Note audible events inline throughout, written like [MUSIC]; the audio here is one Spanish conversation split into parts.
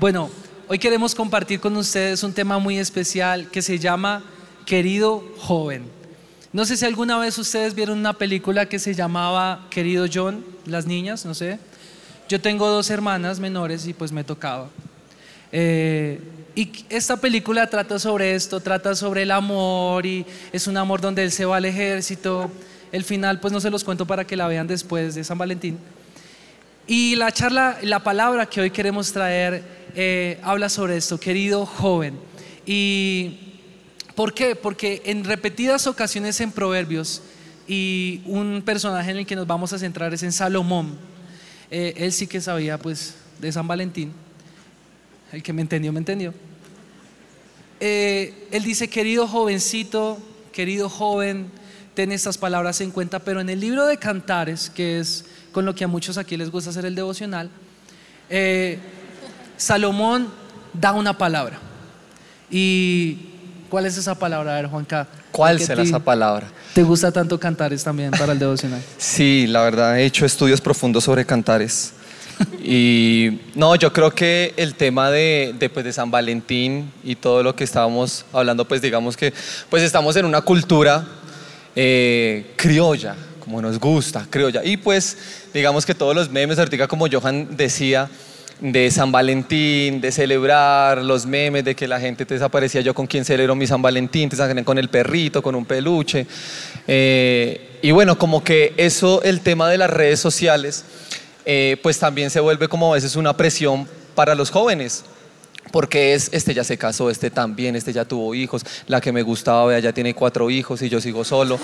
Bueno, hoy queremos compartir con ustedes un tema muy especial que se llama Querido Joven. No sé si alguna vez ustedes vieron una película que se llamaba Querido John, las niñas, no sé. Yo tengo dos hermanas menores y pues me tocaba. Eh, y esta película trata sobre esto, trata sobre el amor y es un amor donde él se va al ejército. El final pues no se los cuento para que la vean después de San Valentín. Y la charla, la palabra que hoy queremos traer eh, habla sobre esto, querido joven. ¿Y por qué? Porque en repetidas ocasiones en Proverbios, y un personaje en el que nos vamos a centrar es en Salomón, eh, él sí que sabía pues de San Valentín, el que me entendió, me entendió. Eh, él dice, querido jovencito, querido joven, ten estas palabras en cuenta, pero en el libro de Cantares, que es con lo que a muchos aquí les gusta hacer el devocional, eh, Salomón da una palabra. ¿Y cuál es esa palabra? A ver, Juanca. ¿Cuál será esa palabra? ¿Te gusta tanto cantares también para el devocional? [LAUGHS] sí, la verdad, he hecho estudios profundos sobre cantares. y no, yo creo que el tema de, de, pues, de, San Valentín y todo lo que estábamos hablando, pues digamos que pues estamos en una cultura eh, criolla, como nos gusta, criolla. Y pues digamos que todos los memes, ahorita como Johan decía, de San Valentín, de celebrar los memes, de que la gente te desaparecía yo con quien celebro mi San Valentín, te sacan con el perrito, con un peluche. Eh, y bueno, como que eso, el tema de las redes sociales, eh, pues también se vuelve como a veces una presión para los jóvenes. Porque es, este ya se casó, este también, este ya tuvo hijos, la que me gustaba, ya tiene cuatro hijos y yo sigo solo.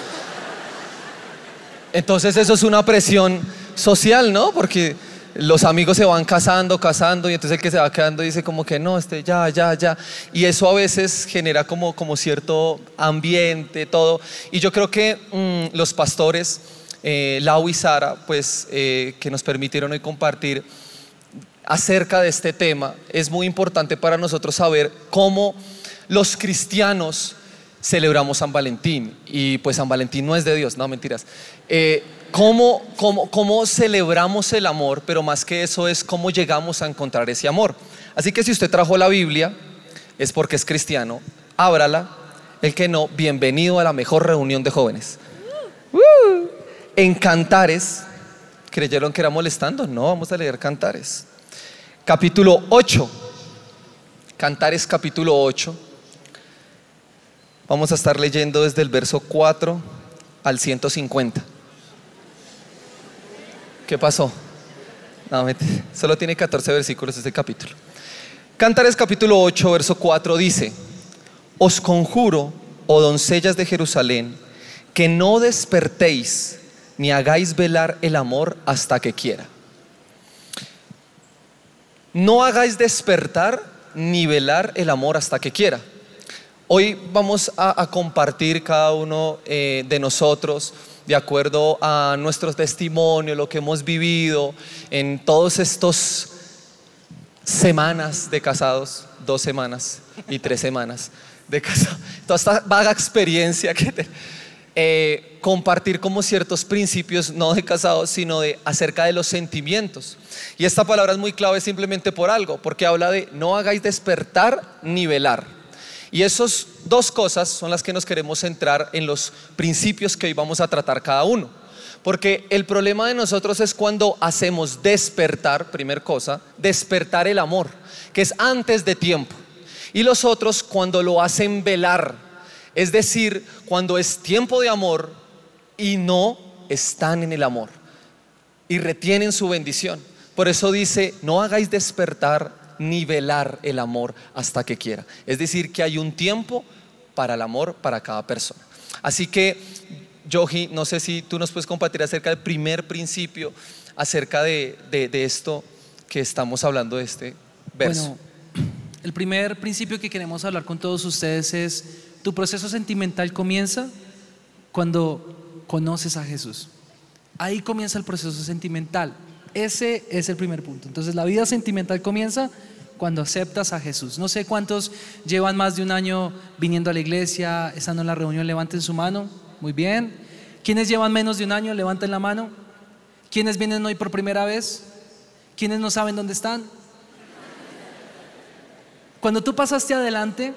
Entonces eso es una presión social, ¿no? Porque los amigos se van casando, casando y entonces el que se va quedando dice como que no, este ya, ya, ya. Y eso a veces genera como, como cierto ambiente, todo. Y yo creo que mm, los pastores, eh, Lau y Sara, pues eh, que nos permitieron hoy compartir acerca de este tema, es muy importante para nosotros saber cómo los cristianos celebramos San Valentín. Y pues San Valentín no es de Dios, no mentiras. Eh, ¿cómo, cómo, cómo celebramos el amor? Pero más que eso es cómo llegamos a encontrar ese amor. Así que si usted trajo la Biblia, es porque es cristiano, ábrala. El que no, bienvenido a la mejor reunión de jóvenes. En Cantares, ¿creyeron que era molestando? No, vamos a leer Cantares. Capítulo 8. Cantares capítulo 8. Vamos a estar leyendo desde el verso 4 al 150. ¿Qué pasó? No, solo tiene 14 versículos este capítulo. Cantares capítulo 8, verso 4 dice, Os conjuro, oh doncellas de Jerusalén, que no despertéis ni hagáis velar el amor hasta que quiera. No hagáis despertar ni velar el amor hasta que quiera. Hoy vamos a, compartir cada uno eh, de nosotros de acuerdo a nuestro testimonio, lo que hemos vivido en todos estos semanas de casados, dos semanas y tres semanas de casados, toda esta vaga experiencia que eh, compartir como ciertos principios, no de casados, sino de acerca de los sentimientos. Y esta palabra es muy clave simplemente por algo, porque habla de no hagáis despertar ni velar. Y esas dos cosas son las que nos queremos centrar en los principios que hoy vamos a tratar cada uno. Porque el problema de nosotros es cuando hacemos despertar, primer cosa, despertar el amor, que es antes de tiempo. Y los otros cuando lo hacen velar, es decir, cuando es tiempo de amor y no están en el amor y retienen su bendición. Por eso dice, no hagáis despertar nivelar el amor hasta que quiera. Es decir, que hay un tiempo para el amor para cada persona. Así que, Yogi, no sé si tú nos puedes compartir acerca del primer principio, acerca de, esto que estamos hablando de este verso. Bueno, [CLEARS THROAT] el primer principio que queremos hablar con todos ustedes es, tu proceso sentimental comienza cuando conoces a Jesús. Ahí comienza el proceso sentimental. Ese es el primer punto. Entonces la vida sentimental comienza cuando aceptas a Jesús. No sé cuántos llevan más de un año viniendo a la iglesia, estando en la reunión, levanten su mano. Muy bien. ¿Quiénes llevan menos de un año? Levanten la mano. ¿Quiénes vienen hoy por primera vez? ¿Quiénes no saben dónde están? Cuando tú pasaste adelante,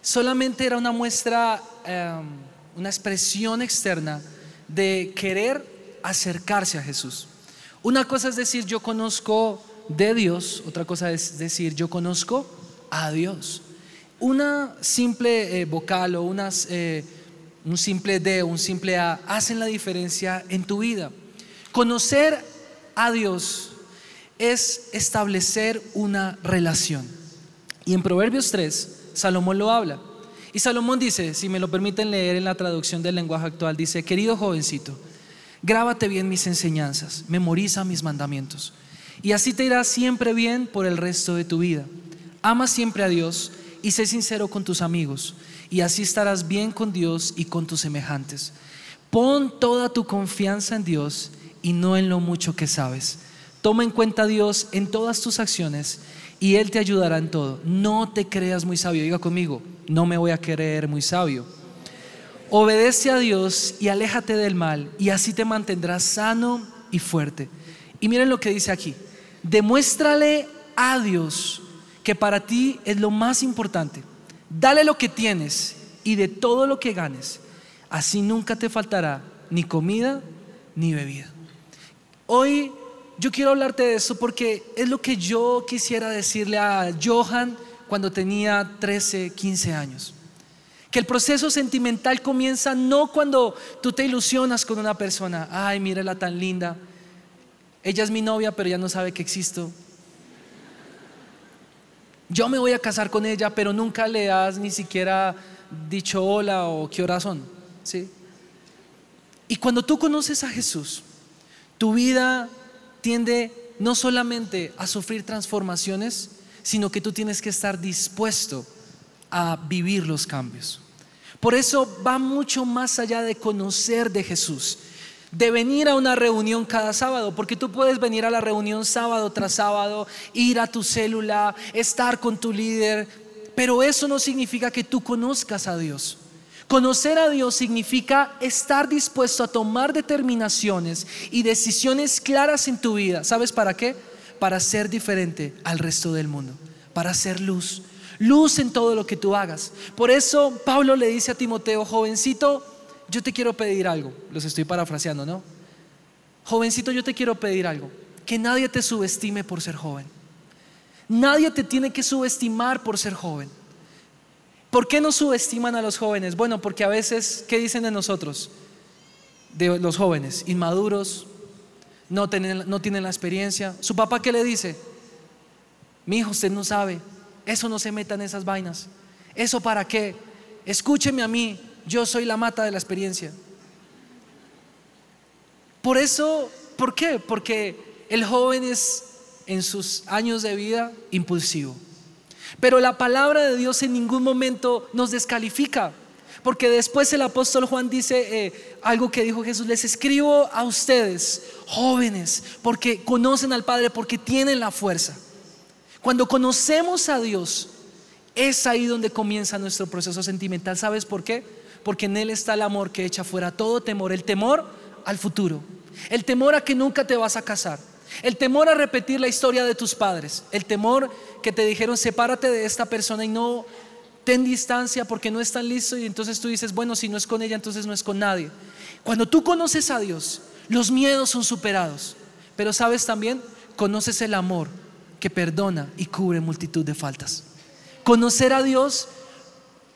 solamente era una muestra, em, una expresión externa de querer acercarse a Jesús. Una cosa es decir, yo conozco de Dios, otra cosa es decir, yo conozco a Dios. Una simple eh, vocal o unas, eh, un simple D un simple A hacen la diferencia en tu vida. Conocer a Dios es establecer una relación. Y en Proverbios 3, Salomón lo habla. Y Salomón dice, si me lo permiten leer en la traducción del lenguaje actual, dice, querido jovencito, grábate bien mis enseñanzas, memoriza mis mandamientos. Y así te irá siempre bien por el resto de tu vida. Ama siempre a Dios y sé sincero con tus amigos. Y así estarás bien con Dios y con tus semejantes. Pon toda tu confianza en Dios y no en lo mucho que sabes. Toma en cuenta a Dios en todas tus acciones y Él te ayudará en todo. No te creas muy sabio. Diga conmigo, no me voy a creer muy sabio. Obedece a Dios y aléjate del mal y así te mantendrás sano y fuerte. Y miren lo que dice aquí. Demuéstrale a Dios que para ti es lo más importante. Dale lo que tienes y de todo lo que ganes. Así nunca te faltará ni comida ni bebida. Hoy yo quiero hablarte de eso porque es lo que yo quisiera decirle a Johan cuando tenía 13, 15 años. Que el proceso sentimental comienza no cuando tú te ilusionas con una persona, ay, mírala tan linda, ella es mi novia, pero ya no sabe que existo. Yo me voy a casar con ella, pero nunca le has ni siquiera dicho hola o qué hora son. ¿sí? Y cuando tú conoces a Jesús, tu vida tiende no solamente a sufrir transformaciones, sino que tú tienes que estar dispuesto a vivir los cambios. Por eso va mucho más allá de conocer de Jesús, de venir a una reunión cada sábado, porque tú puedes venir a la reunión sábado tras sábado, ir a tu célula, estar con tu líder, pero eso no significa que tú conozcas a Dios. Conocer a Dios significa estar dispuesto a tomar determinaciones y decisiones claras en tu vida. ¿Sabes para qué? Para ser diferente al resto del mundo, para ser luz. Luz en todo lo que tú hagas. Por eso Pablo le dice a Timoteo, jovencito, yo te quiero pedir algo. Los estoy parafraseando, ¿no? Jovencito, yo te quiero pedir algo. Que nadie te subestime por ser joven. Nadie te tiene que subestimar por ser joven. ¿Por qué no subestiman a los jóvenes? Bueno, porque a veces, ¿qué dicen de nosotros? De los jóvenes, inmaduros, no tienen, no tienen la experiencia. ¿Su papá qué le dice? Mi hijo, usted no sabe, eso no se meta en esas vainas. ¿Eso para qué? Escúcheme a mí, yo soy la mata de la experiencia. Por eso, ¿por qué? Porque el joven es en sus años de vida impulsivo. Pero la palabra de Dios en ningún momento nos descalifica. Porque después el apóstol Juan dice eh, algo que dijo Jesús, les escribo a ustedes, jóvenes, porque conocen al Padre, porque tienen la fuerza. Cuando conocemos a Dios, es ahí donde comienza nuestro proceso sentimental. ¿Sabes por qué? Porque en Él está el amor que echa fuera todo temor, el temor al futuro, el temor a que nunca te vas a casar, el temor a repetir la historia de tus padres, el temor que te dijeron sepárate de esta persona y no ten distancia porque no están listos y entonces tú dices, bueno, si no es con ella, entonces no es con nadie. Cuando tú conoces a Dios, los miedos son superados, pero sabes también, conoces el amor que perdona y cubre multitud de faltas. Conocer a Dios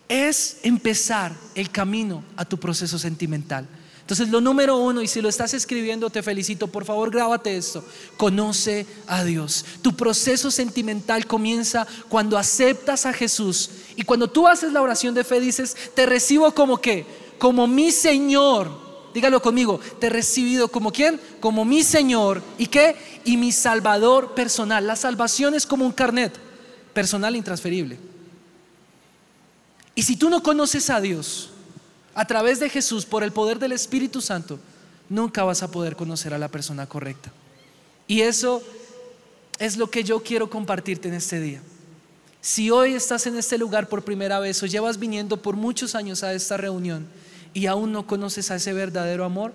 es empezar el camino a tu proceso sentimental. Entonces, lo número uno, y si lo estás escribiendo, te felicito, por favor, grábate esto. Conoce a Dios. Tu proceso sentimental comienza cuando aceptas a Jesús. Y cuando tú haces la oración de fe, dices, te recibo como qué? Como mi Señor. Dígalo conmigo, te he recibido como quién? Como mi Señor. ¿Y qué? Y mi Salvador personal. La salvación es como un carnet personal intransferible. Y si tú no conoces a Dios, a través de Jesús, por el poder del Espíritu Santo, nunca vas a poder conocer a la persona correcta. Y eso es lo que yo quiero compartirte en este día. Si hoy estás en este lugar por primera vez o llevas viniendo por muchos años a esta reunión y aún no conoces a ese verdadero amor,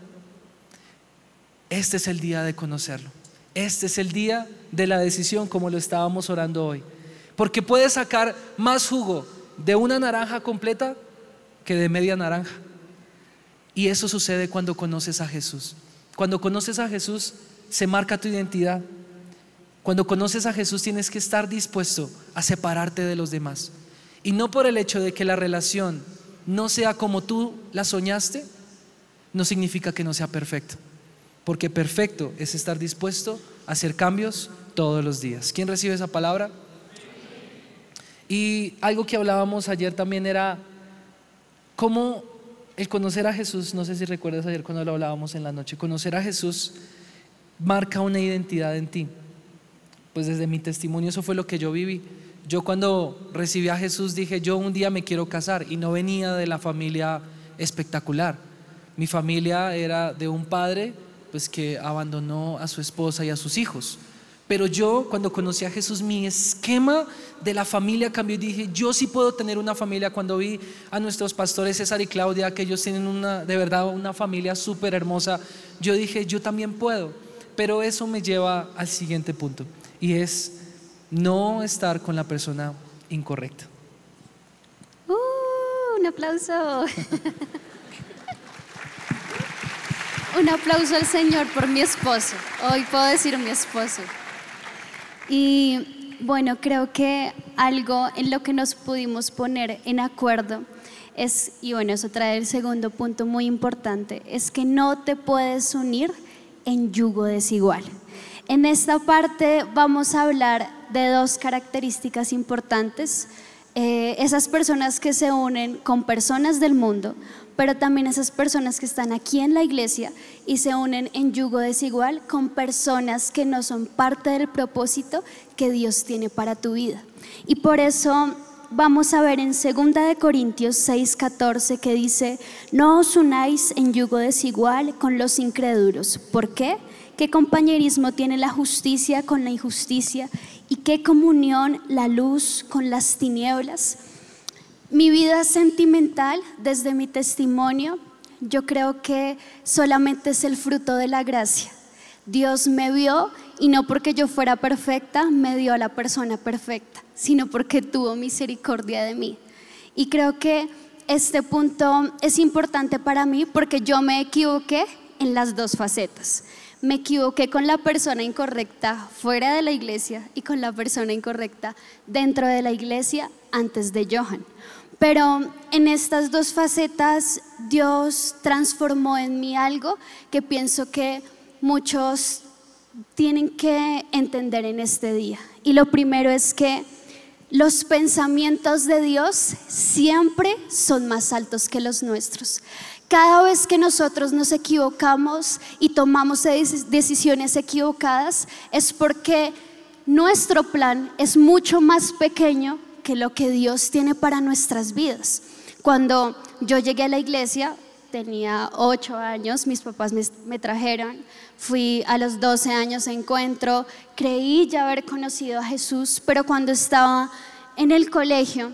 este es el día de conocerlo. Este es el día de la decisión como lo estábamos orando hoy. porque puedes sacar más jugo de una naranja completa que de media naranja. Y eso sucede cuando conoces a Jesús. Cuando conoces a Jesús, se marca tu identidad. Cuando conoces a Jesús, tienes que estar dispuesto a separarte de los demás. Y no por el hecho de que la relación no sea como tú la soñaste, no significa que no sea perfecto. Porque perfecto es estar dispuesto a hacer cambios todos los días. ¿Quién recibe esa palabra? Y algo que hablábamos ayer también era cómo el conocer a Jesús, no sé si recuerdas ayer cuando lo hablábamos en la noche, conocer a Jesús marca una identidad en ti. Pues desde mi testimonio eso fue lo que yo viví. Yo cuando recibí a Jesús dije, yo un día me quiero casar y no venía de la familia espectacular. Mi familia era de un padre pues que abandonó a su esposa y a sus hijos. Pero yo cuando conocí a Jesús, mi esquema de la familia cambió y dije, yo sí puedo tener una familia. Cuando vi a nuestros pastores César y Claudia, que ellos tienen una, de verdad una familia súper hermosa, yo dije, yo también puedo. Pero eso me lleva al siguiente punto y es no estar con la persona incorrecta. Uh, un aplauso. un aplauso al Señor por mi esposo. Hoy puedo decir mi esposo. Y bueno, creo que algo en lo que nos pudimos poner en acuerdo es, y bueno, eso trae el segundo punto muy importante, es que no te puedes unir en yugo desigual. En esta parte vamos a hablar de dos características importantes. Eh, esas personas que se unen con personas del mundo pero también esas personas que están aquí en la iglesia y se unen en yugo desigual con personas que no son parte del propósito que Dios tiene para tu vida. Y por eso vamos a ver en 2 de Corintios 6:14 que dice, "No os unáis en yugo desigual con los incrédulos." ¿Por qué? ¿Qué compañerismo tiene la justicia con la injusticia? ¿Y qué comunión la luz con las tinieblas? Mi vida sentimental, desde mi testimonio, yo creo que solamente es el fruto de la gracia. Dios me vio y no porque yo fuera perfecta, me dio a la persona perfecta, sino porque tuvo misericordia de mí. Y creo que este punto es importante para mí porque yo me equivoqué en las dos facetas. Me equivoqué con la persona incorrecta fuera de la iglesia y con la persona incorrecta dentro de la iglesia antes de Johan. Pero en estas dos facetas Dios transformó en mí algo que pienso que muchos tienen que entender en este día. Y lo primero es que los pensamientos de Dios siempre son más altos que los nuestros. Cada vez que nosotros nos equivocamos y tomamos decisiones equivocadas es porque nuestro plan es mucho más pequeño que lo que Dios tiene para nuestras vidas. Cuando yo llegué a la iglesia, tenía ocho años, mis papás me, trajeron, fui a los 12 años encuentro, creí ya haber conocido a Jesús, pero cuando estaba en el colegio,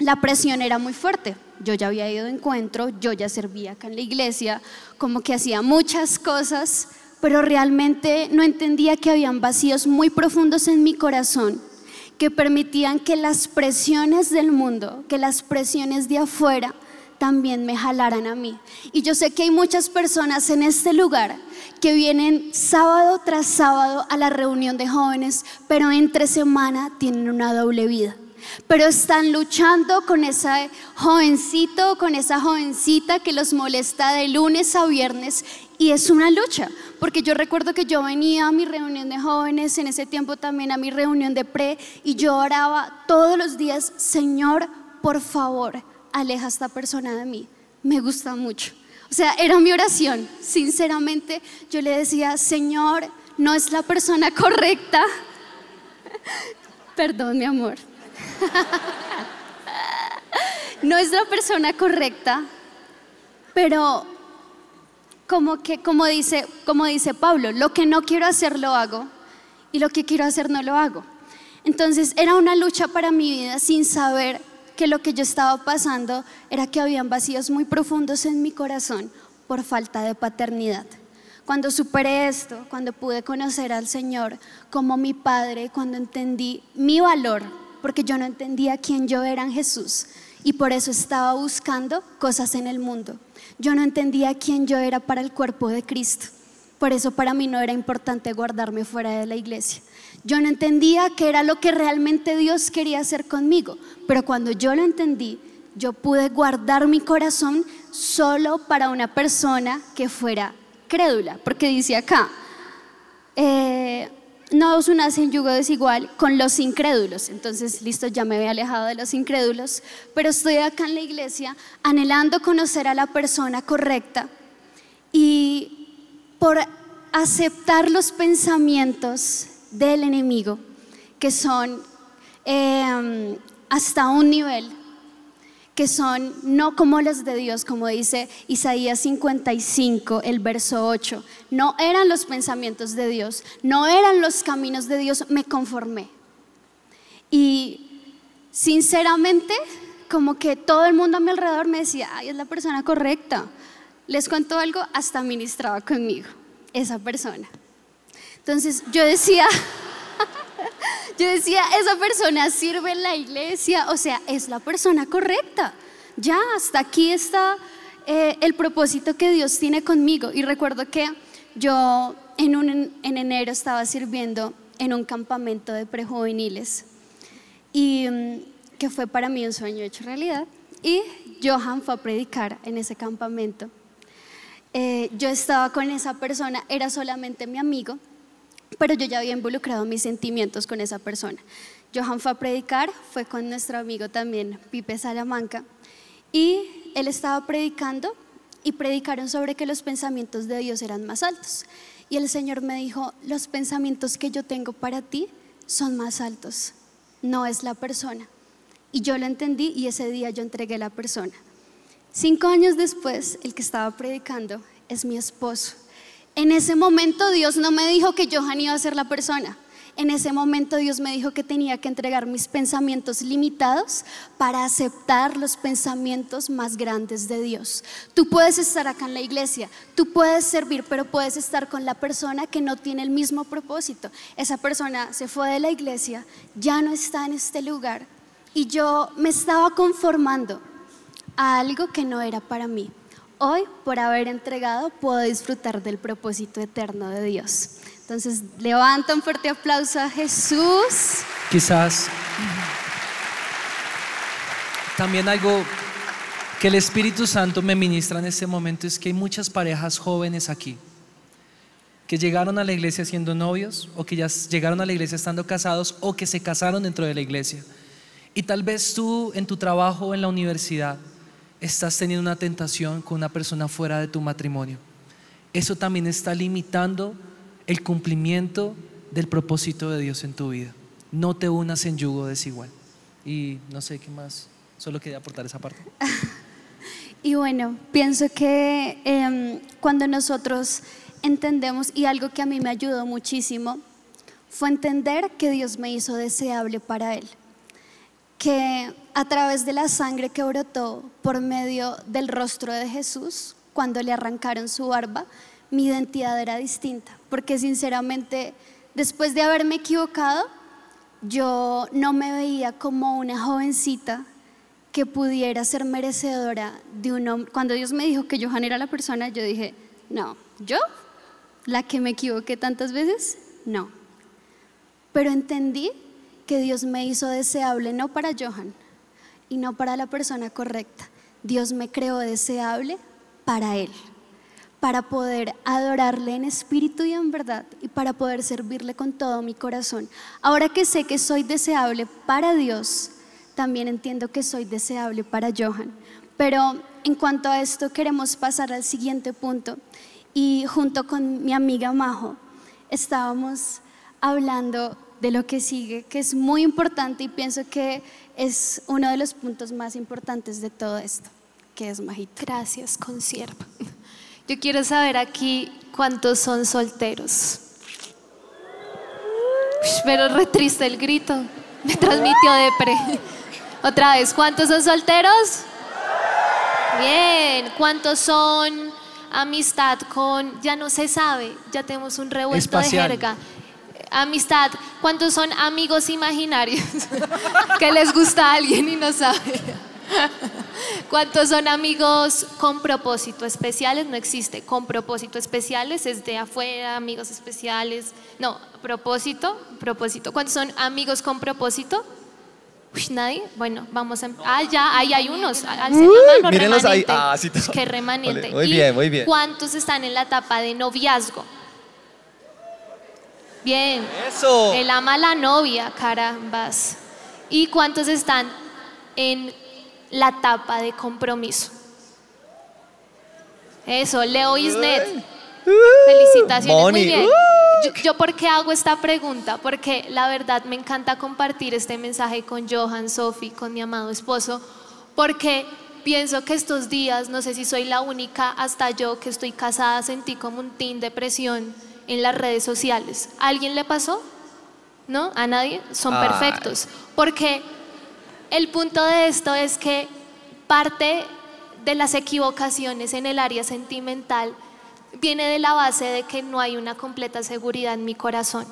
la presión era muy fuerte. Yo ya había ido a encuentro, yo ya servía acá en la iglesia, como que hacía muchas cosas, pero realmente no entendía que habían vacíos muy profundos en mi corazón que permitían que las presiones del mundo, que las presiones de afuera también me jalaran a mí. Y yo sé que hay muchas personas en este lugar que vienen sábado tras sábado a la reunión de jóvenes, pero entre semana tienen una doble vida pero están luchando con ese jovencito, con esa jovencita que los molesta de lunes a viernes y es una lucha, porque yo recuerdo que yo venía a mi reunión de jóvenes, en ese tiempo también a mi reunión de pre, y yo oraba todos los días, Señor, por favor, aleja a esta persona de mí, me gusta mucho. O sea, era mi oración, sinceramente yo le decía, Señor, no es la persona correcta. [LAUGHS] Perdón, mi amor. [LAUGHS] no es la persona correcta, pero como que como dice, como dice Pablo, lo que no quiero hacer lo hago y lo que quiero hacer no lo hago. Entonces era una lucha para mi vida sin saber que lo que yo estaba pasando era que habían vacíos muy profundos en mi corazón por falta de paternidad. Cuando superé esto, cuando pude conocer al Señor como mi Padre, cuando entendí mi valor porque yo no entendía quién yo era en Jesús y por eso estaba buscando cosas en el mundo. Yo no entendía quién yo era para el cuerpo de Cristo. Por eso para mí no era importante guardarme fuera de la iglesia. Yo no entendía qué era lo que realmente Dios quería hacer conmigo, pero cuando yo lo entendí, yo pude guardar mi corazón solo para una persona que fuera crédula, porque dice acá, eh, no os unáis en yugo desigual con los incrédulos. Entonces, listo, ya me había alejado de los incrédulos, pero estoy acá en la iglesia anhelando conocer a la persona correcta y por aceptar los pensamientos del enemigo, que son eh, hasta un nivel que son no como los de Dios, como dice Isaías 55, el verso 8. No eran los pensamientos de Dios, no eran los caminos de Dios, me conformé. Y sinceramente, como que todo el mundo a mi alrededor me decía, ay, es la persona correcta. Les cuento algo, hasta ministraba conmigo, esa persona. Entonces yo decía, [LAUGHS] yo decía, esa persona sirve en la iglesia, o sea, es la persona correcta. Ya, hasta aquí está eh, el propósito que Dios tiene conmigo. Y recuerdo que yo en, en enero estaba sirviendo en un campamento de prejuveniles y mm, que fue para mí un sueño hecho realidad. Y Johan fue a predicar en ese campamento. Eh, yo estaba con esa persona, era solamente mi amigo pero yo ya había involucrado mis sentimientos con esa persona. Johan fue a predicar, fue con nuestro amigo también, Pipe Salamanca, y él estaba predicando y predicaron sobre que los pensamientos de Dios eran más altos. Y el Señor me dijo, los pensamientos que yo tengo para ti son más altos, no es la persona. Y yo lo entendí y ese día yo entregué la persona. Cinco años después, el que estaba predicando es mi esposo. En ese momento Dios no me dijo que Johan iba a ser la persona. En ese momento Dios me dijo que tenía que entregar mis pensamientos limitados para aceptar los pensamientos más grandes de Dios. Tú puedes estar acá en la iglesia, tú puedes servir, pero puedes estar con la persona que no tiene el mismo propósito. Esa persona se fue de la iglesia, ya no está en este lugar y yo me estaba conformando a algo que no era para mí. Hoy, por haber entregado, puedo disfrutar del propósito eterno de Dios. Entonces, levanta un fuerte aplauso a Jesús. Quizás también algo que el Espíritu Santo me ministra en este momento es que hay muchas parejas jóvenes aquí que llegaron a la iglesia siendo novios o que ya llegaron a la iglesia estando casados o que se casaron dentro de la iglesia. Y tal vez tú en tu trabajo o en la universidad estás teniendo una tentación con una persona fuera de tu matrimonio. Eso también está limitando el cumplimiento del propósito de Dios en tu vida. No te unas en yugo desigual. Y no sé qué más, solo quería aportar esa parte. [LAUGHS] y bueno, pienso que em, cuando nosotros entendemos, y algo que a mí me ayudó muchísimo, fue entender que Dios me hizo deseable para Él que a través de la sangre que brotó por medio del rostro de Jesús, cuando le arrancaron su barba, mi identidad era distinta, porque sinceramente, después de haberme equivocado, yo no me veía como una jovencita que pudiera ser merecedora de un hombre. Cuando Dios me dijo que Johan era la persona, yo dije, no, yo, la que me equivoqué tantas veces, no. Pero entendí que Dios me hizo deseable no para Johan y no para la persona correcta. Dios me creó deseable para Él, para poder adorarle en espíritu y en verdad y para poder servirle con todo mi corazón. Ahora que sé que soy deseable para Dios, también entiendo que soy deseable para Johan. Pero en cuanto a esto queremos pasar al siguiente punto y junto con mi amiga Majo estábamos hablando de lo que sigue, que es muy importante y pienso que es uno de los puntos más importantes de todo esto, que es Majito. Gracias, consierva. Yo quiero saber aquí cuántos son solteros. Pero re triste el grito, me transmitió depre. Otra vez, ¿cuántos son solteros? Bien, ¿cuántos son amistad con, ya no se sabe, ya tenemos un revuelto de jerga? Amistad, ¿cuántos son amigos imaginarios? [LAUGHS] que les gusta a alguien y no sabe. ¿Cuántos son amigos con propósito especiales? No existe. Con propósito especiales es de afuera, amigos especiales. No, propósito, propósito. ¿Cuántos son amigos con propósito? Uy, ¿Nadie? Bueno, vamos a... em- Ah, ya, ahí hay unos. Al mírenlos ahí. Ah, sí, Qué remanente. Vale, muy ¿Y bien, muy bien. ¿Cuántos están en la etapa de noviazgo? Bien. Eso. Él ama a la novia, carambas. ¿Y cuántos están en la etapa de compromiso? Eso, Leo Isnet. Felicitaciones, muy bien. Uh. Yo, yo por qué hago esta pregunta? Porque la verdad me encanta compartir este mensaje con Johan, Sophie, con mi amado esposo, porque pienso que estos días, no sé si soy la única, hasta yo que estoy casada sentí como un tin de presión en las redes sociales. ¿A alguien le pasó? ¿No? ¿A nadie? Son Ay. perfectos. Porque el punto de esto es que parte de las equivocaciones en el área sentimental viene de la base de que no hay una completa seguridad en mi corazón.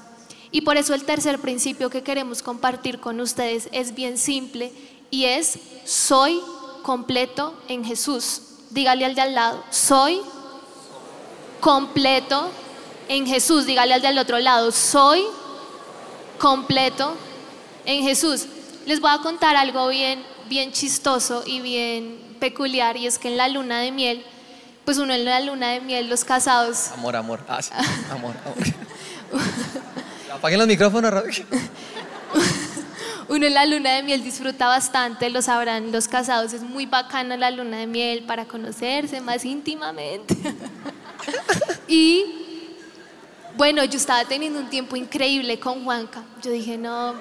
Y por eso el tercer principio que queremos compartir con ustedes es bien simple y es soy completo en Jesús. Dígale al de al lado, soy completo en Jesús. Dígale al del otro lado, soy completo en Jesús. Les voy a contar algo bien, bien chistoso y bien peculiar y es que en la luna de miel, pues uno en la luna de miel, los casados, Amor, amor. Ah, sí. [LAUGHS] Amor, amor. Apaguen los micrófonos. uno en la luna de miel disfruta bastante, lo sabrán los casados, es muy bacana la luna de miel para conocerse más íntimamente. [LAUGHS] y bueno, yo estaba teniendo un tiempo increíble con Juanca. Yo dije, no,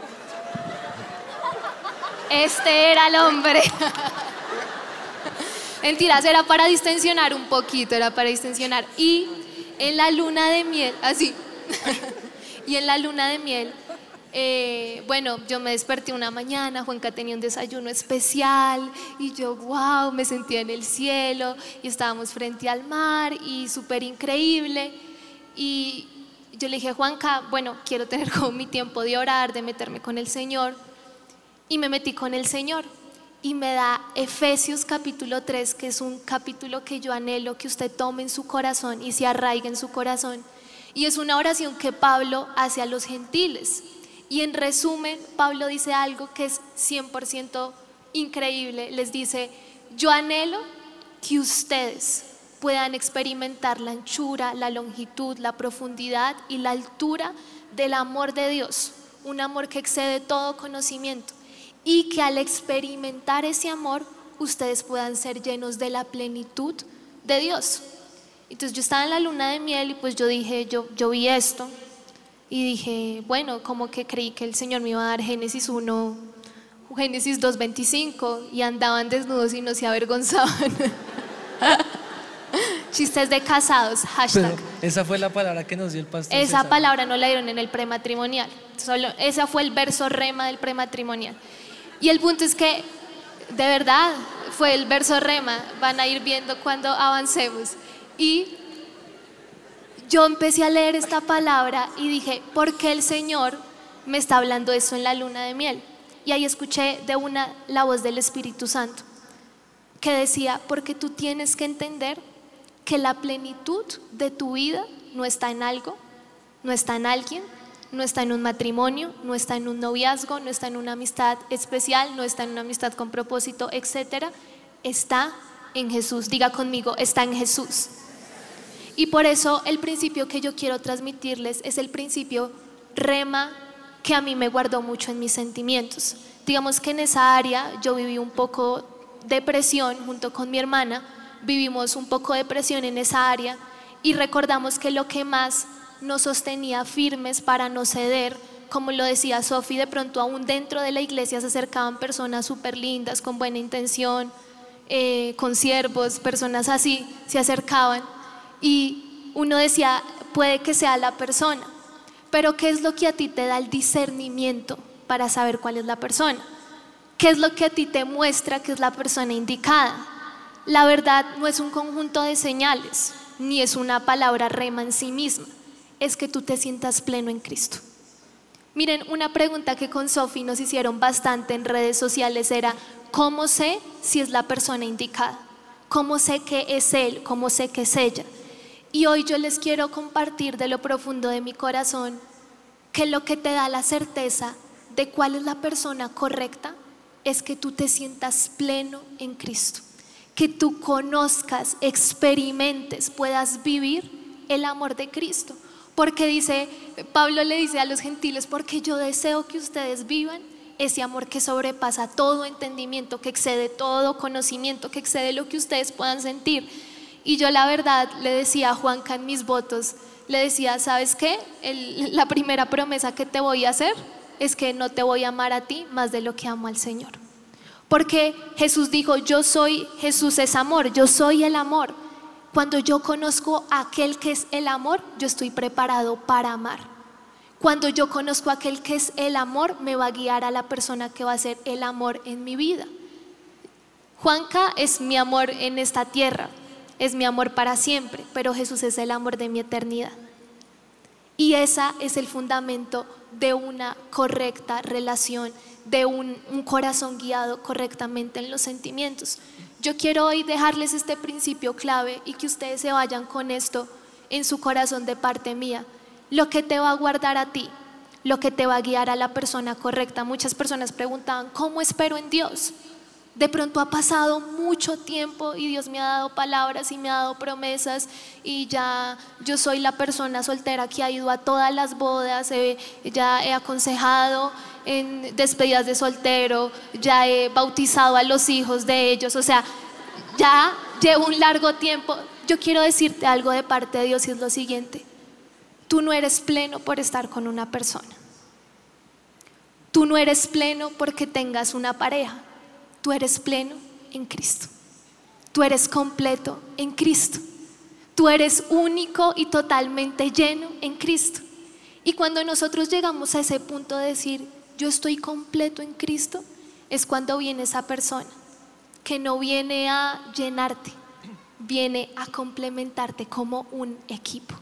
este era el hombre. [LAUGHS] Mentiras, era para distensionar un poquito, era para distensionar. Y en la luna de miel, así, [LAUGHS] y en la luna de miel, eh, bueno, yo me desperté una mañana, Juanca tenía un desayuno especial y yo, wow, me sentía en el cielo y estábamos frente al mar y súper increíble. Y yo le dije, Juanca, bueno, quiero tener [LAUGHS] como mi tiempo de orar, de meterme con el Señor. Y me metí con el Señor. Y me da Efesios capítulo 3, que es un capítulo que yo anhelo que usted tome en su corazón y se arraigue en su corazón. Y es una oración que Pablo hace a los gentiles. Y en resumen, Pablo dice algo que es 100% increíble. Les dice, yo anhelo que ustedes puedan experimentar la anchura, la longitud, la profundidad y la altura del amor de Dios. Un amor que excede todo conocimiento y que al experimentar ese amor ustedes puedan ser llenos de la plenitud de Dios. Entonces yo estaba en la luna de miel y pues yo dije, yo, yo vi esto y dije, bueno, como que creí que el Señor me iba a dar Génesis 1, Génesis 2.25 y andaban desnudos y no se avergonzaban. [LAUGHS] Chistes de casados, hashtag. Pero esa fue la palabra que nos dio el pastor. Esa César. palabra no la dieron en el prematrimonial. Solo, ese fue el verso rema del prematrimonial. Y el punto es que, de verdad, fue el verso rema. Van a ir viendo cuando avancemos. Y yo empecé a leer esta palabra y dije, ¿por qué el Señor me está hablando eso en la luna de miel? Y ahí escuché de una la voz del Espíritu Santo que decía, porque tú tienes que entender que la plenitud de tu vida no está en algo, no está en alguien, no está en un matrimonio, no está en un noviazgo, no está en una amistad especial, no está en una amistad con propósito, etcétera, está en Jesús. Diga conmigo, está en Jesús. Y por eso el principio que yo quiero transmitirles es el principio rema que a mí me guardó mucho en mis sentimientos. Digamos que en esa área yo viví un poco depresión junto con mi hermana, vivimos un poco de depresión en esa área y recordamos que lo que más nos sostenía firmes para no ceder, como lo decía Sofi, de pronto aún dentro de la iglesia se acercaban personas súper lindas, con buena intención, eh, con siervos, personas así, se acercaban y uno decía, puede que sea la persona, pero ¿qué es lo que a ti te da el discernimiento para saber cuál es la persona? ¿Qué es lo que a ti te muestra que es la persona indicada? La verdad no es un conjunto de señales, ni es una palabra rema en sí misma, es que tú te sientas pleno en Cristo. Miren, una pregunta que con Sofi nos hicieron bastante en redes sociales era, ¿cómo sé si es la persona indicada? ¿Cómo sé que es él? ¿Cómo sé que es ella? Y hoy yo les quiero compartir de lo profundo de mi corazón que lo que te da la certeza de cuál es la persona correcta es que tú te sientas pleno en Cristo, que tú conozcas, experimentes, puedas vivir el amor de Cristo. Porque dice, Pablo le dice a los gentiles, porque yo deseo que ustedes vivan ese amor que sobrepasa todo entendimiento, que excede todo conocimiento, que excede lo que ustedes puedan sentir. Y yo la verdad le decía a Juanca en mis votos, le decía, ¿sabes qué? la primera promesa que te voy a hacer es que no te voy a amar a ti más de lo que amo al Señor. Porque Jesús dijo, yo soy, Jesús es amor, yo soy el amor. Cuando yo conozco a aquel que es el amor, yo estoy preparado para amar. Cuando yo conozco a aquel que es el amor, me va a guiar a la persona que va a ser el amor en mi vida. Juanca es mi amor en esta tierra, es mi amor para siempre, pero Jesús es el amor de mi eternidad. Y ese es el fundamento de una correcta relación, de un, corazón guiado correctamente en los sentimientos. Yo quiero hoy dejarles este principio clave y que ustedes se vayan con esto en su corazón de parte mía. Lo que te va a guardar a ti, lo que te va a guiar a la persona correcta. Muchas personas preguntaban, ¿cómo espero en Dios? De pronto ha pasado mucho tiempo y Dios me ha dado palabras y me ha dado promesas y ya yo soy la persona soltera que ha ido a todas las bodas, ya he aconsejado en despedidas de soltero, ya he bautizado a los hijos de ellos, o sea, ya llevo un largo tiempo. Yo quiero decirte algo de parte de Dios y es lo siguiente, tú no eres pleno por estar con una persona, tú no eres pleno porque tengas una pareja tú eres pleno en Cristo. Tú eres completo en Cristo. Tú eres único y totalmente lleno en Cristo. Y cuando nosotros llegamos a ese punto de decir, yo estoy completo en Cristo, es cuando viene esa persona que no viene a llenarte, viene a complementarte como un equipo.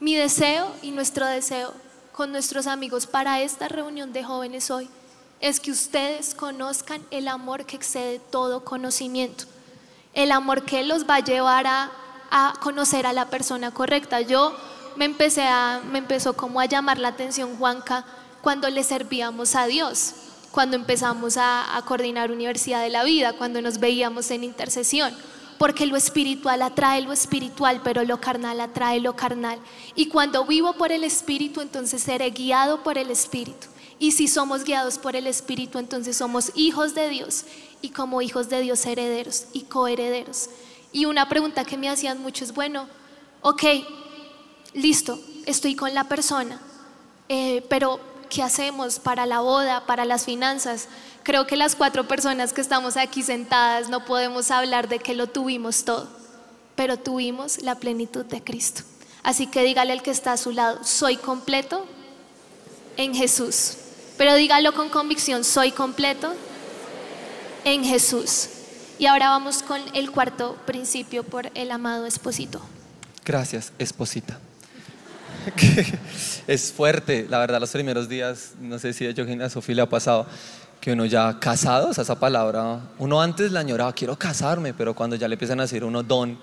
Mi deseo y nuestro deseo con nuestros amigos para esta reunión de jóvenes hoy es que ustedes conozcan el amor que excede todo conocimiento, el amor que los va a llevar a, conocer a la persona correcta. Yo me empecé a, me empezó como a llamar la atención Juanca cuando le servíamos a Dios, cuando empezamos a, a coordinar Universidad de la Vida, cuando nos veíamos en intercesión porque lo espiritual atrae lo espiritual, pero lo carnal atrae lo carnal. Y cuando vivo por el Espíritu, entonces seré guiado por el Espíritu. Y si somos guiados por el Espíritu, entonces somos hijos de Dios y como hijos de Dios herederos y coherederos. Y una pregunta que me hacían mucho es, bueno, ok, listo, estoy con la persona, eh, pero ¿qué hacemos para la boda, para las finanzas? Creo que las cuatro personas que estamos aquí sentadas no podemos hablar de que lo tuvimos todo, pero tuvimos la plenitud de Cristo. Así que dígale al que está a su lado, soy completo en Jesús. Pero dígalo con convicción, soy completo en Jesús. Y ahora vamos con el cuarto principio por el amado esposito. Gracias, esposita. [LAUGHS] es fuerte, la verdad, los primeros días, no sé si a Eugenia a Sofía le ha pasado, que uno ya casado, esa palabra, uno antes la añoraba, quiero casarme, pero cuando ya le empiezan a decir uno don,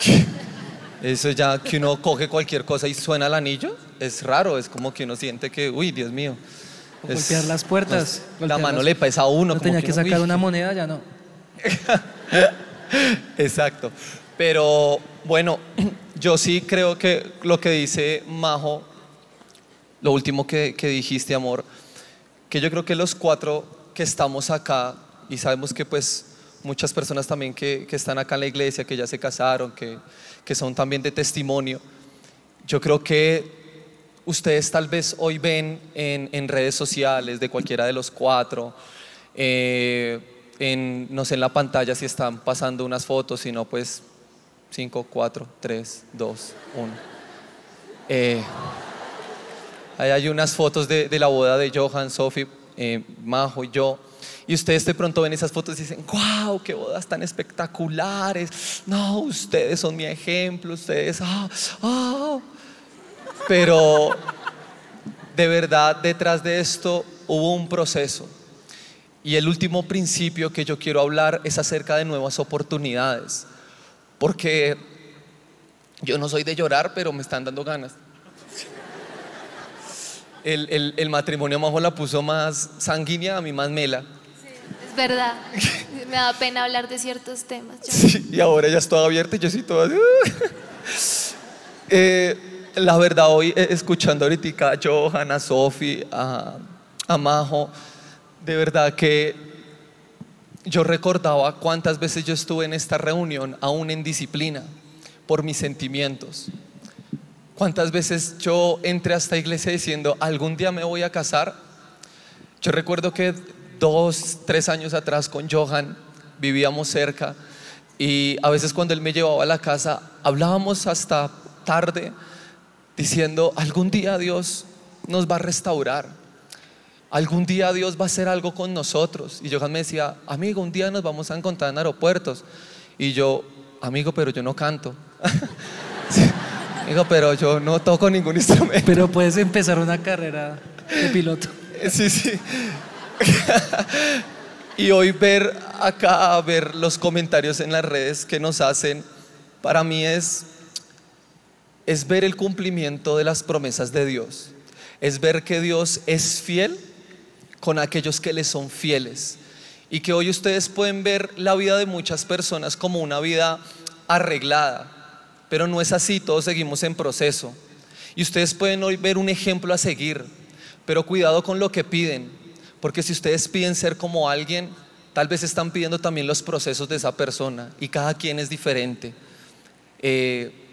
[LAUGHS] eso ya que uno coge cualquier cosa y suena el anillo, es raro, es como que uno siente que, uy, Dios mío. golpear las puertas. la mano le pesa a uno. No tenía que, sacar una moneda, ya no. [LAUGHS] Exacto. Pero bueno, [CLEARS THROAT] yo sí creo que lo que dice Majo, lo último que, que dijiste, amor, que yo creo que los cuatro que estamos acá y sabemos que pues muchas personas también que, que están acá en la iglesia, que ya se casaron, que, que son también de testimonio, yo creo que ustedes tal vez hoy ven en, redes sociales de cualquiera de los cuatro, eh, no sé, en la pantalla si están pasando unas fotos, si no, pues 5, 4, 3, 2, 1. ahí hay unas fotos de, la boda de Johan, Sophie, eh, Majo y yo. Y ustedes de pronto ven esas fotos y dicen, wow, qué bodas tan espectaculares. No, ustedes son mi ejemplo, ustedes, ah, ah. Pero de verdad detrás de esto hubo un proceso. Y el último principio que yo quiero hablar es acerca de nuevas oportunidades. Porque yo no soy de llorar, pero me están dando ganas. El, el matrimonio Majo la puso más sanguínea, a mí más mela. Es verdad. [LAUGHS] Me da pena hablar de ciertos temas. Sí, y ahora ya estoy abierta y yo sí toda. [LAUGHS] Eh, la verdad, hoy eh, escuchando ahorita a Johan, a Sofi, a, a Majo, de verdad que yo recordaba cuántas veces yo estuve en esta reunión, aún en disciplina, por mis sentimientos. Cuántas veces yo entré a esta iglesia diciendo, algún día me voy a casar. Yo recuerdo que dos, tres años atrás con Johan vivíamos cerca y a veces cuando él me llevaba a la casa hablábamos hasta tarde diciendo, algún día Dios nos va a restaurar, algún día Dios va a hacer algo con nosotros. Y Johan me decía, amigo, un día nos vamos a encontrar en aeropuertos. Y yo, amigo, pero yo no canto. [LAUGHS] Amigo, pero yo no toco ningún instrumento. Pero puedes empezar una carrera de piloto. [LAUGHS] Sí, sí. [LAUGHS] y hoy ver acá, ver los comentarios en las redes que nos hacen, para mí es es ver el cumplimiento de las promesas de Dios. Es ver que Dios es fiel con aquellos que le son fieles. Y que hoy ustedes pueden ver la vida de muchas personas como una vida arreglada. Pero no es así, todos seguimos en proceso. Y ustedes pueden hoy ver un ejemplo a seguir. Pero cuidado con lo que piden. Porque si ustedes piden ser como alguien, tal vez están pidiendo también los procesos de esa persona. Y cada quien es diferente. Eh,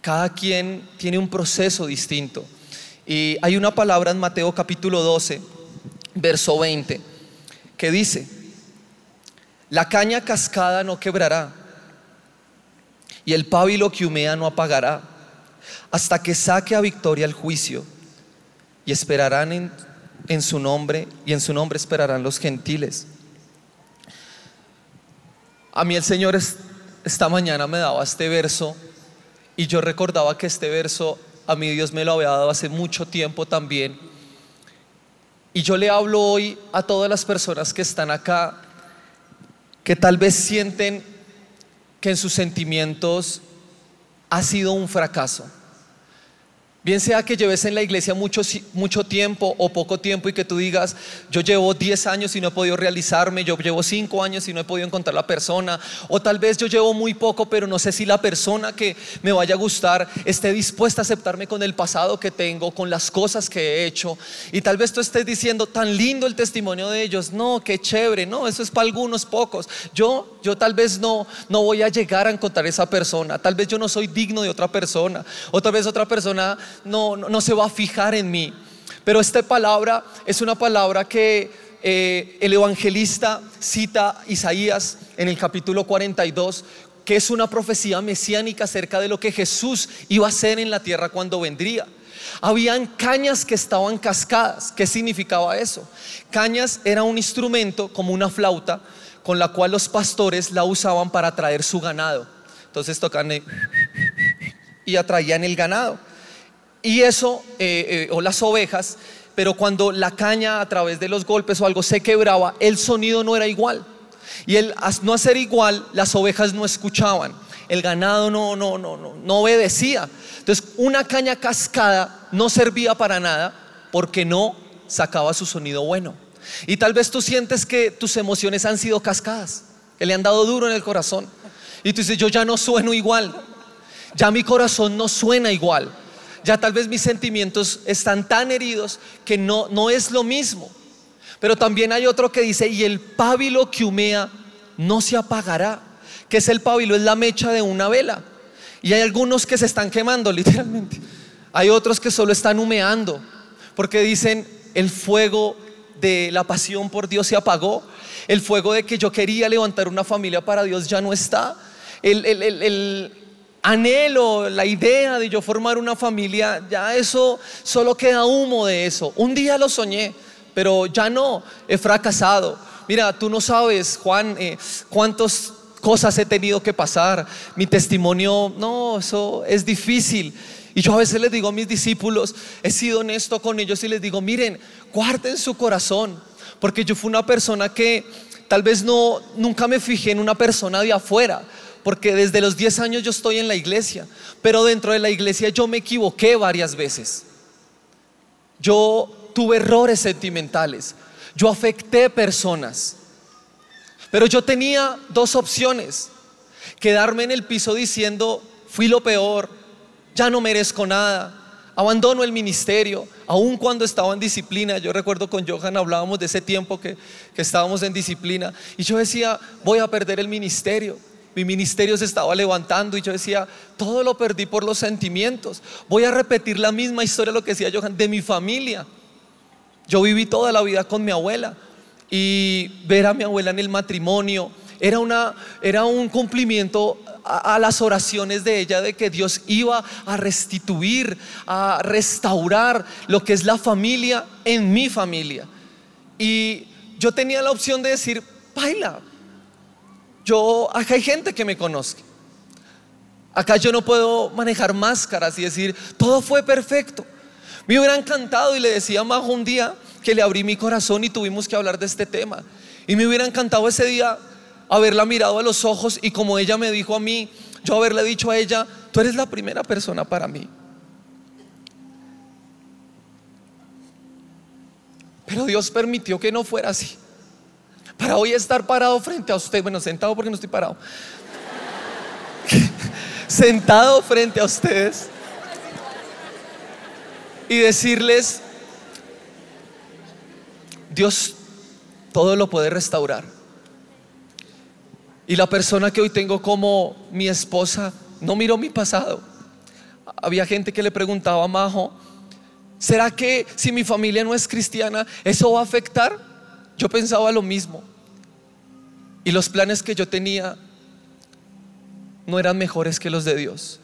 cada quien tiene un proceso distinto. Y hay una palabra en Mateo capítulo 12, verso 20, que dice, la caña cascada no quebrará y el pábilo que humea no apagará hasta que saque a victoria el juicio y esperarán en, en su nombre y en su nombre esperarán los gentiles. A mí el Señor esta mañana me daba este verso y yo recordaba que este verso a mí Dios me lo había dado hace mucho tiempo también. Y yo le hablo hoy a todas las personas que están acá, que tal vez sienten que en sus sentimientos ha sido un fracaso Bien sea que lleves en la iglesia mucho, tiempo o poco tiempo y que tú digas, yo llevo 10 años y no he podido realizarme, yo llevo 5 años y no he podido encontrar la persona, o tal vez yo llevo muy poco, pero no sé si la persona que me vaya a gustar esté dispuesta a aceptarme con el pasado que tengo, con las cosas que he hecho. Y tal vez tú estés diciendo, tan lindo el testimonio de ellos, no, qué chévere, no, eso es para algunos pocos. Yo, yo tal vez no, no voy a llegar a encontrar esa persona, tal vez yo no soy digno de otra persona, o tal vez otra persona no, no, se va a fijar en mí. Pero esta palabra es una palabra que eh, el evangelista cita Isaías en el capítulo 42, que es una profecía mesiánica acerca de lo que Jesús iba a hacer en la tierra cuando vendría. Habían cañas que estaban cascadas. ¿Qué significaba eso? Cañas era un instrumento como una flauta con la cual los pastores la usaban para atraer su ganado. Entonces tocan y atraían el ganado. Y eso, eh, eh, o las ovejas, pero cuando la caña a través de los golpes o algo se quebraba, el sonido no era igual. Y el no hacer igual, las ovejas no escuchaban, el ganado no, no, no, no, no obedecía. Entonces, una caña cascada no servía para nada porque no sacaba su sonido bueno. Y tal vez tú sientes que tus emociones han sido cascadas, que le han dado duro en el corazón. Y tú dices, yo ya no sueno igual, ya mi corazón no suena igual ya tal vez mis sentimientos están tan heridos que no, no es lo mismo. Pero también hay otro que dice, y el pábilo que humea no se apagará. que es el pábilo? Es la mecha de una vela. Y hay algunos que se están quemando, [LAUGHS] literalmente. Hay otros que solo están humeando, porque dicen, el fuego de la pasión por Dios se apagó. El fuego de que yo quería levantar una familia para Dios ya no está. El, el, el, anhelo, la idea de yo formar una familia, ya eso solo queda humo de eso. Un día lo soñé, pero ya no, he fracasado. Mira, tú no sabes, Juan, eh, cuántas cosas he tenido que pasar. Mi testimonio, no, eso es difícil. Y yo a veces les digo a mis discípulos, he sido honesto con ellos y les digo, miren, guarden su corazón, porque yo fui una persona que tal vez no, nunca me fijé en una persona de afuera, porque desde los 10 años yo estoy en la iglesia, pero dentro de la iglesia yo me equivoqué varias veces. Yo tuve errores sentimentales, yo afecté personas, pero yo tenía dos opciones, quedarme en el piso diciendo, fui lo peor, ya no merezco nada, abandono el ministerio, aun cuando estaba en disciplina. Yo recuerdo con Johan hablábamos de ese tiempo que, que estábamos en disciplina y yo decía, voy a perder el ministerio. Mi ministerio se estaba levantando y yo decía, todo lo perdí por los sentimientos. Voy a repetir la misma historia, lo que decía Johan, de mi familia. Yo viví toda la vida con mi abuela y ver a mi abuela en el matrimonio era, una, era un cumplimiento a, las oraciones de ella de que Dios iba a restituir, a restaurar lo que es la familia en mi familia. Y yo tenía la opción de decir, baila, yo, acá hay gente que me conozca. Acá yo no puedo manejar máscaras y decir, todo fue perfecto. Me hubiera encantado y le decía a Majo un día que le abrí mi corazón y tuvimos que hablar de este tema. Y me hubiera encantado ese día haberla mirado a los ojos y como ella me dijo a mí, yo haberle dicho a ella, tú eres la primera persona para mí. Pero Dios permitió que no fuera así. Para hoy estar parado frente a usted, bueno, sentado porque no estoy parado. [LAUGHS] sentado frente a ustedes y decirles, Dios todo lo puede restaurar. Y la persona que hoy tengo como mi esposa no miró mi pasado. Había gente que le preguntaba a Majo, ¿será que si mi familia no es cristiana, eso va a afectar? Yo pensaba lo mismo. Y los planes que yo tenía no eran mejores que los de Dios.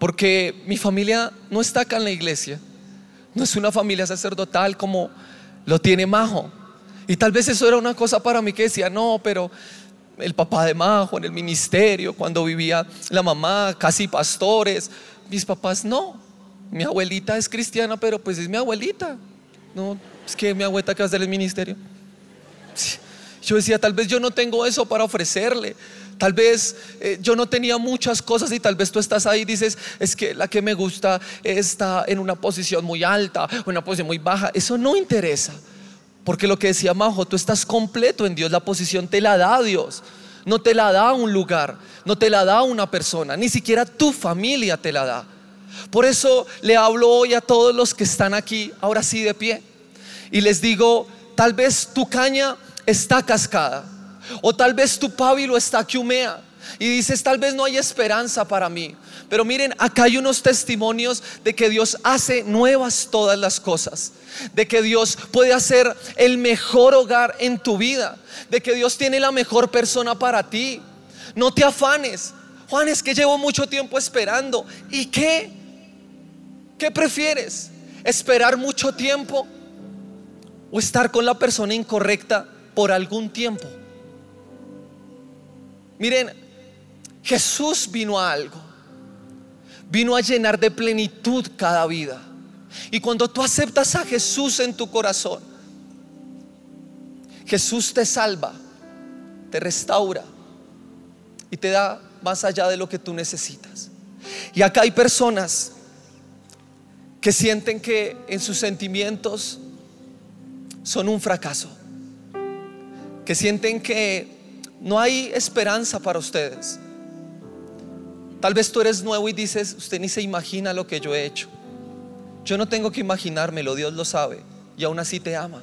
Porque mi familia no está acá en la iglesia. No es una familia sacerdotal como lo tiene Majo. Y tal vez eso era una cosa para mí que decía, no, pero el papá de Majo en el ministerio, cuando vivía la mamá, casi pastores, mis papás no. Mi abuelita es cristiana, pero pues es mi abuelita. No, es que mi abuelita que va a hacer el ministerio. Yo decía, tal vez yo no tengo eso para ofrecerle. Tal vez eh, yo no tenía muchas cosas y tal vez tú estás ahí y dices, es que la que me gusta está en una posición muy alta una posición muy baja. Eso no interesa. Porque lo que decía Majo, tú estás completo en Dios, la posición te la da Dios. No te la da un lugar, no te la da una persona, ni siquiera tu familia te la da. Por eso le hablo hoy a todos los que están aquí, ahora sí de pie, y les digo, tal vez tu caña está cascada, o tal vez tu pábilo está que humea, y dices, tal vez no hay esperanza para mí. Pero miren, acá hay unos testimonios de que Dios hace nuevas todas las cosas, de que Dios puede hacer el mejor hogar en tu vida, de que Dios tiene la mejor persona para ti. No te afanes. Juan, es que llevo mucho tiempo esperando. ¿Y qué? ¿Qué prefieres? ¿Esperar mucho tiempo o estar con la persona incorrecta por algún tiempo? Miren, Jesús vino a algo. Vino a llenar de plenitud cada vida. Y cuando tú aceptas a Jesús en tu corazón, Jesús te salva, te restaura y te da más allá de lo que tú necesitas. Y acá hay personas que sienten que en sus sentimientos son un fracaso, que sienten que no hay esperanza para ustedes. Tal vez tú eres nuevo y dices, usted ni se imagina lo que yo he hecho. Yo no tengo que imaginármelo, Dios lo sabe. Y aún así te ama.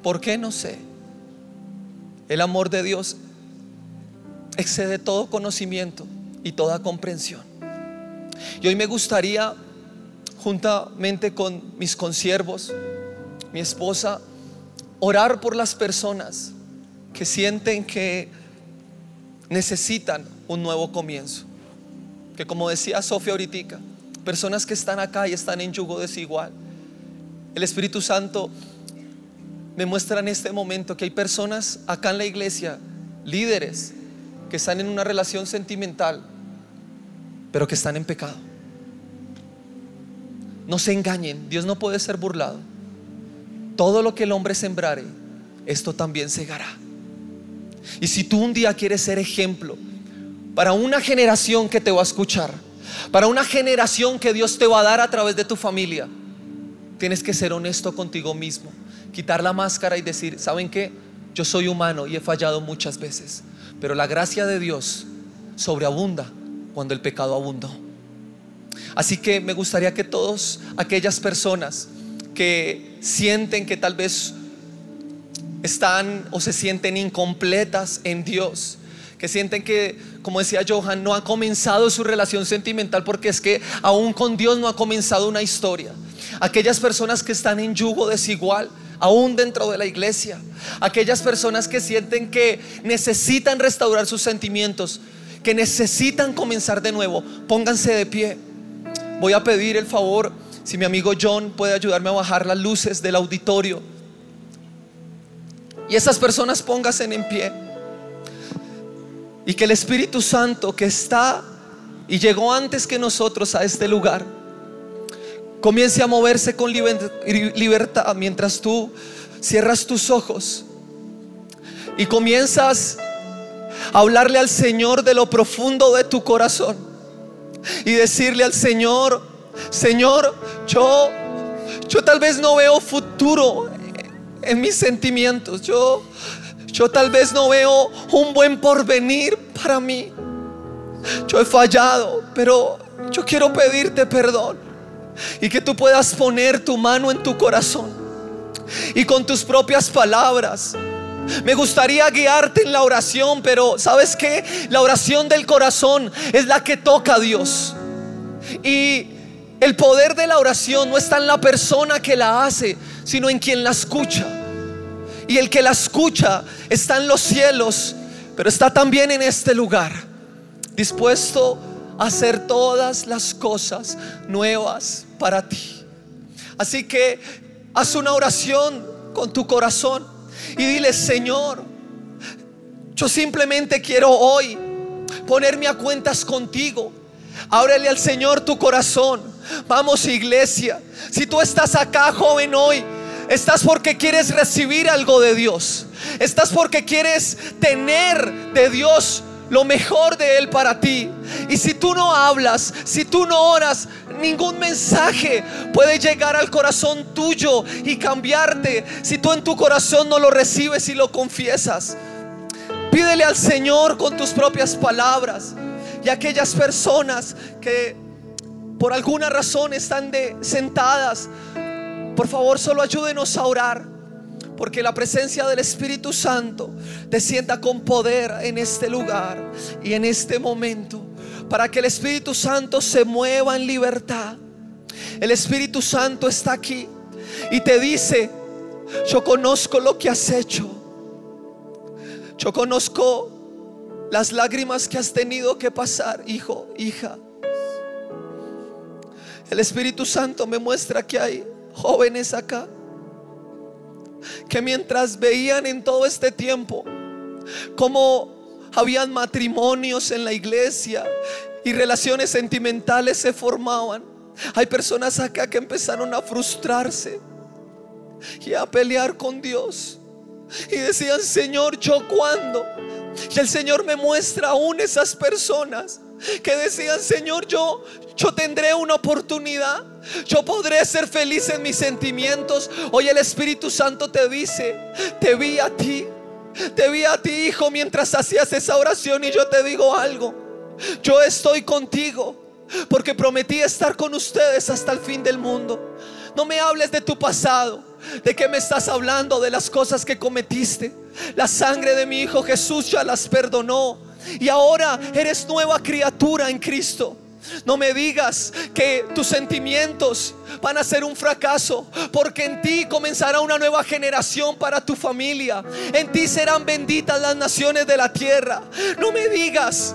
¿Por qué? No sé. El amor de Dios excede todo conocimiento y toda comprensión. Y hoy me gustaría, juntamente con mis consiervos, mi esposa, orar por las personas que sienten que necesitan un nuevo comienzo que como decía Sofía ahorita, personas que están acá y están en yugo desigual. El Espíritu Santo me muestra en este momento que hay personas acá en la iglesia, líderes, que están en una relación sentimental, pero que están en pecado. No se engañen, Dios no puede ser burlado. Todo lo que el hombre sembrare, esto también segará. Y si tú un día quieres ser ejemplo para una generación que te va a escuchar, para una generación que Dios te va a dar a través de tu familia, tienes que ser honesto contigo mismo, quitar la máscara y decir, ¿saben qué? Yo soy humano y he fallado muchas veces, pero la gracia de Dios sobreabunda cuando el pecado abundó. Así que me gustaría que todos aquellas personas que sienten que tal vez están o se sienten incompletas en Dios, que sienten que, como decía Johan, no ha comenzado su relación sentimental porque es que aún con Dios no ha comenzado una historia. Aquellas personas que están en yugo desigual, aún dentro de la iglesia. Aquellas personas que sienten que necesitan restaurar sus sentimientos, que necesitan comenzar de nuevo, pónganse de pie. Voy a pedir el favor, si mi amigo John puede ayudarme a bajar las luces del auditorio. Y esas personas pónganse en pie. Y que el Espíritu Santo que está y llegó antes que nosotros a este lugar, comience a moverse con libertad mientras tú cierras tus ojos y comienzas a hablarle al Señor de lo profundo de tu corazón y decirle al Señor, Señor, yo yo tal vez no veo futuro en mis sentimientos. Yo yo tal vez no veo un buen porvenir para mí. Yo he fallado, pero yo quiero pedirte perdón y que tú puedas poner tu mano en tu corazón y con tus propias palabras. Me gustaría guiarte en la oración, pero ¿sabes qué? La oración del corazón es la que toca a Dios. Y el poder de la oración no está en la persona que la hace, sino en quien la escucha. Y el que la escucha está en los cielos, pero está también en este lugar, dispuesto a hacer todas las cosas nuevas para ti. Así que haz una oración con tu corazón y dile, Señor, yo simplemente quiero hoy ponerme a cuentas contigo. Ábrele al Señor tu corazón. Vamos iglesia. Si tú estás acá, joven, hoy, estás porque quieres recibir algo de Dios. Estás porque quieres tener de Dios lo mejor de Él para ti. Y si tú no hablas, si tú no oras, ningún mensaje puede llegar al corazón tuyo y cambiarte si tú en tu corazón no lo recibes y lo confiesas. Pídele al Señor con tus propias palabras. Y aquellas personas que por alguna razón están de, sentadas, por favor solo ayúdenos a orar porque la presencia del Espíritu Santo descienda con poder en este lugar y en este momento. Para que el Espíritu Santo se mueva en libertad. El Espíritu Santo está aquí y te dice, yo conozco lo que has hecho. Yo conozco las lágrimas que has tenido que pasar, hijo, hija. El Espíritu Santo me muestra que hay jóvenes acá que mientras veían en todo este tiempo como habían matrimonios en la iglesia y relaciones sentimentales se formaban, hay personas acá que empezaron a frustrarse y a pelear con Dios. Y decían, Señor, ¿yo cuándo? Y el Señor me muestra aún esas personas que decían, Señor, yo, yo tendré una oportunidad. Yo podré ser feliz en mis sentimientos. Hoy el Espíritu Santo te dice, te vi a ti. Te vi a ti, hijo, mientras hacías esa oración y yo te digo algo. Yo estoy contigo porque prometí estar con ustedes hasta el fin del mundo. No me hables de tu pasado. ¿De qué me estás hablando? De las cosas que cometiste. La sangre de mi Hijo Jesús ya las perdonó. Y ahora eres nueva criatura en Cristo. No me digas que tus sentimientos van a ser un fracaso, porque en ti comenzará una nueva generación para tu familia. En ti serán benditas las naciones de la tierra. No me digas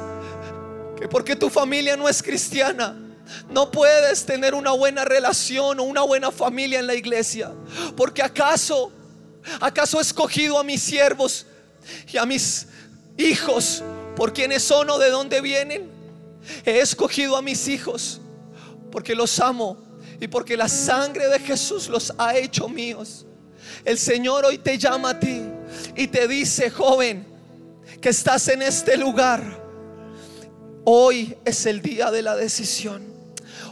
que porque tu familia no es cristiana, no puedes tener una buena relación o una buena familia en la iglesia. Porque acaso, acaso he escogido a mis siervos y a mis hijos por quienes son o de dónde vienen. He escogido a mis hijos porque los amo y porque la sangre de Jesús los ha hecho míos. El Señor hoy te llama a ti y te dice, joven, que estás en este lugar. Hoy es el día de la decisión.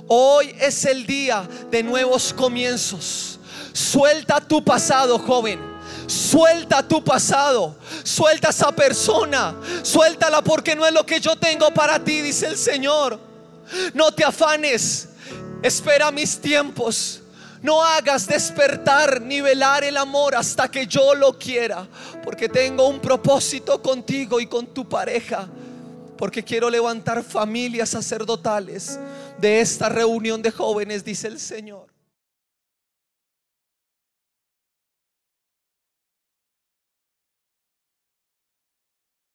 Hoy es el día de nuevos comienzos. Suelta tu pasado, joven. Suelta tu pasado. Suelta esa persona. Suéltala porque no es lo que yo tengo para ti, dice el Señor. No te afanes. Espera mis tiempos. No hagas despertar ni velar el amor hasta que yo lo quiera, porque tengo un propósito contigo y con tu pareja, porque quiero levantar familias sacerdotales de esta reunión de jóvenes, dice el Señor.